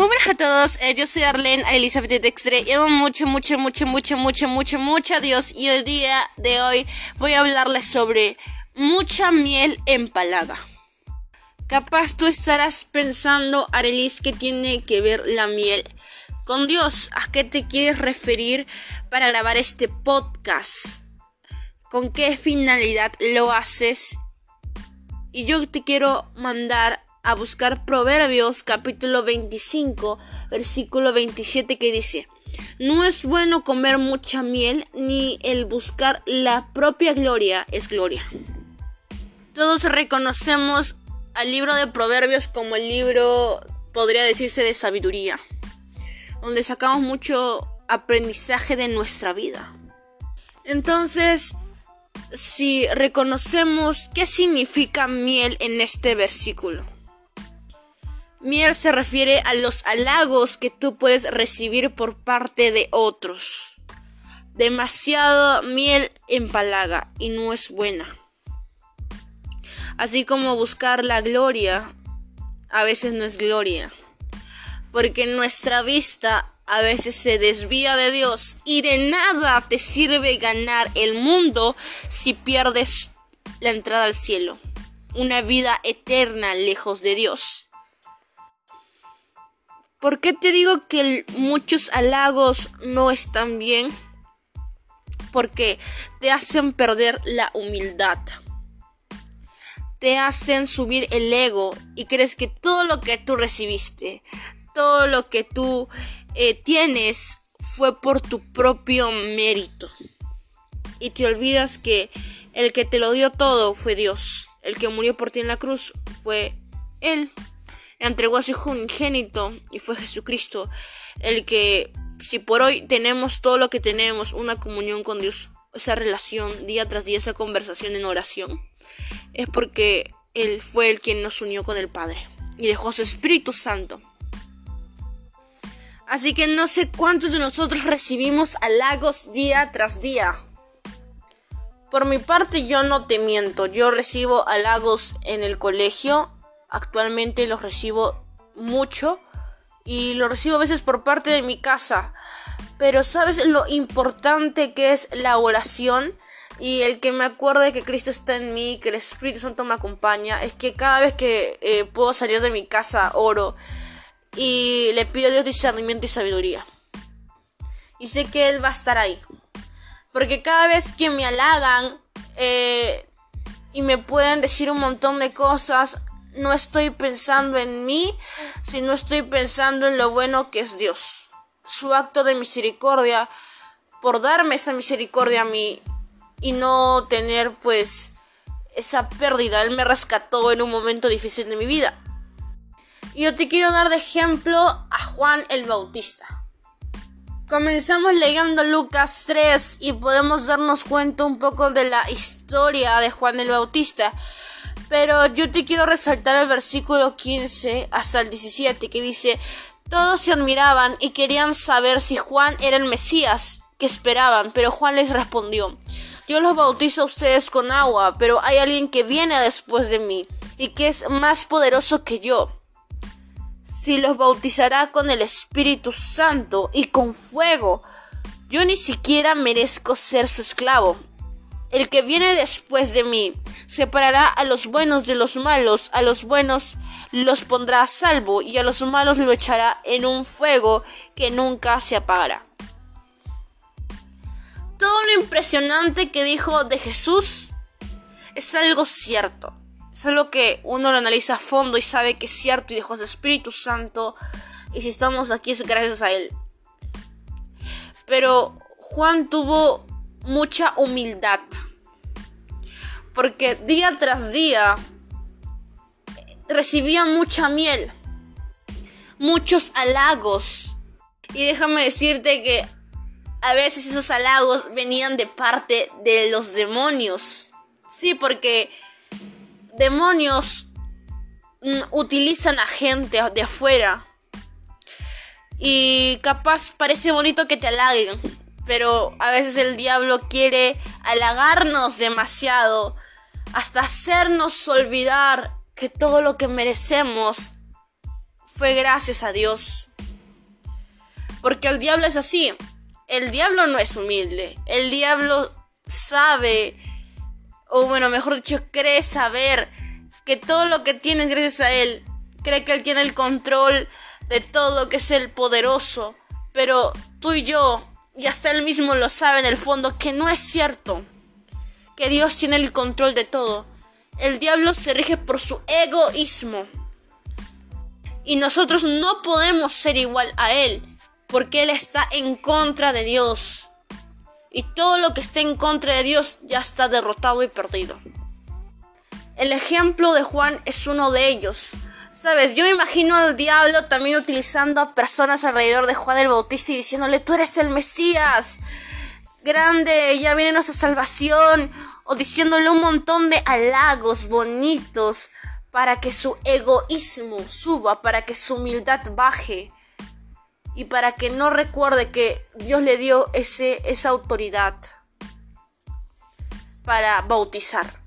Muy buenas a todos, eh, yo soy Arlene Elizabeth Dextre y mucho, mucho, mucho, mucho, mucho, mucho, mucho a Dios y el día de hoy voy a hablarles sobre mucha miel en palaga. Capaz tú estarás pensando, Arelis, que tiene que ver la miel con Dios. ¿A qué te quieres referir para grabar este podcast? ¿Con qué finalidad lo haces? Y yo te quiero mandar a buscar Proverbios capítulo 25 versículo 27 que dice No es bueno comer mucha miel ni el buscar la propia gloria es gloria. Todos reconocemos al libro de Proverbios como el libro, podría decirse, de sabiduría, donde sacamos mucho aprendizaje de nuestra vida. Entonces, si reconocemos qué significa miel en este versículo, Miel se refiere a los halagos que tú puedes recibir por parte de otros. Demasiada miel empalaga y no es buena. Así como buscar la gloria a veces no es gloria. Porque nuestra vista a veces se desvía de Dios y de nada te sirve ganar el mundo si pierdes la entrada al cielo. Una vida eterna lejos de Dios. ¿Por qué te digo que muchos halagos no están bien? Porque te hacen perder la humildad. Te hacen subir el ego y crees que todo lo que tú recibiste, todo lo que tú eh, tienes fue por tu propio mérito. Y te olvidas que el que te lo dio todo fue Dios. El que murió por ti en la cruz fue Él entregó a su hijo ingénito y fue Jesucristo el que si por hoy tenemos todo lo que tenemos, una comunión con Dios, esa relación día tras día, esa conversación en oración, es porque Él fue el quien nos unió con el Padre y dejó su Espíritu Santo. Así que no sé cuántos de nosotros recibimos halagos día tras día. Por mi parte yo no te miento, yo recibo halagos en el colegio, Actualmente los recibo mucho y lo recibo a veces por parte de mi casa. Pero sabes lo importante que es la oración y el que me acuerde que Cristo está en mí, que el Espíritu Santo me acompaña, es que cada vez que eh, puedo salir de mi casa oro y le pido a Dios discernimiento y sabiduría. Y sé que Él va a estar ahí. Porque cada vez que me halagan eh, y me pueden decir un montón de cosas, no estoy pensando en mí, sino estoy pensando en lo bueno que es Dios. Su acto de misericordia por darme esa misericordia a mí y no tener pues esa pérdida. Él me rescató en un momento difícil de mi vida. Y yo te quiero dar de ejemplo a Juan el Bautista. Comenzamos leyendo Lucas 3 y podemos darnos cuenta un poco de la historia de Juan el Bautista. Pero yo te quiero resaltar el versículo 15 hasta el 17 que dice, todos se admiraban y querían saber si Juan era el Mesías que esperaban, pero Juan les respondió, yo los bautizo a ustedes con agua, pero hay alguien que viene después de mí y que es más poderoso que yo. Si los bautizará con el Espíritu Santo y con fuego, yo ni siquiera merezco ser su esclavo. El que viene después de mí separará a los buenos de los malos, a los buenos los pondrá a salvo y a los malos lo echará en un fuego que nunca se apagará. Todo lo impresionante que dijo de Jesús es algo cierto. Es algo que uno lo analiza a fondo y sabe que es cierto y dejó su Espíritu Santo. Y si estamos aquí es gracias a Él. Pero Juan tuvo mucha humildad. Porque día tras día recibía mucha miel, muchos halagos. Y déjame decirte que a veces esos halagos venían de parte de los demonios. Sí, porque demonios mm, utilizan a gente de afuera. Y capaz parece bonito que te halaguen pero a veces el diablo quiere halagarnos demasiado hasta hacernos olvidar que todo lo que merecemos fue gracias a Dios. Porque el diablo es así. El diablo no es humilde. El diablo sabe, o bueno, mejor dicho, cree saber que todo lo que tiene es gracias a él. Cree que él tiene el control de todo, que es el poderoso. Pero tú y yo, y hasta él mismo lo sabe en el fondo, que no es cierto. Que Dios tiene el control de todo. El diablo se rige por su egoísmo. Y nosotros no podemos ser igual a él, porque él está en contra de Dios. Y todo lo que esté en contra de Dios ya está derrotado y perdido. El ejemplo de Juan es uno de ellos. Sabes, yo me imagino al diablo también utilizando a personas alrededor de Juan el Bautista y diciéndole, tú eres el Mesías. Grande, ya viene nuestra salvación. O diciéndole un montón de halagos bonitos para que su egoísmo suba, para que su humildad baje y para que no recuerde que Dios le dio ese, esa autoridad para bautizar.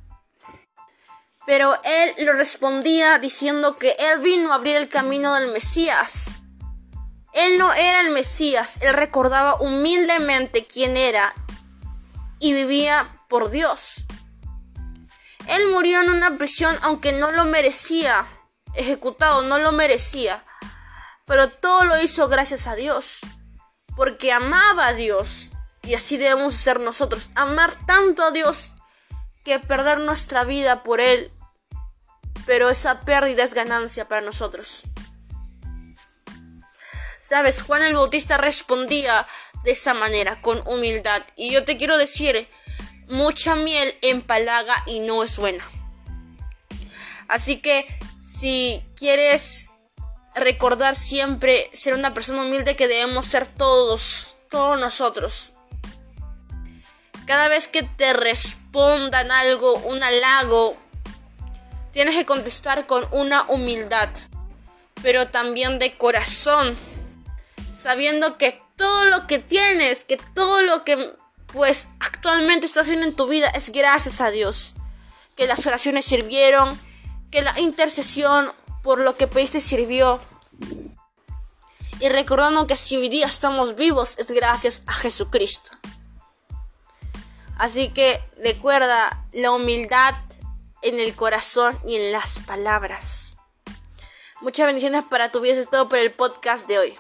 Pero él lo respondía diciendo que él vino a abrir el camino del Mesías. Él no era el Mesías, él recordaba humildemente quién era y vivía por Dios. Él murió en una prisión aunque no lo merecía, ejecutado, no lo merecía. Pero todo lo hizo gracias a Dios, porque amaba a Dios. Y así debemos ser nosotros, amar tanto a Dios que perder nuestra vida por Él. Pero esa pérdida es ganancia para nosotros. Sabes, Juan el Bautista respondía de esa manera, con humildad. Y yo te quiero decir, mucha miel empalaga y no es buena. Así que si quieres recordar siempre ser una persona humilde que debemos ser todos, todos nosotros. Cada vez que te respondan algo, un halago, tienes que contestar con una humildad, pero también de corazón, sabiendo que todo lo que tienes, que todo lo que pues actualmente estás haciendo en tu vida es gracias a Dios, que las oraciones sirvieron, que la intercesión por lo que pediste sirvió. Y recordando que si hoy día estamos vivos es gracias a Jesucristo. Así que recuerda la humildad en el corazón y en las palabras. Muchas bendiciones para tu vida, es todo por el podcast de hoy.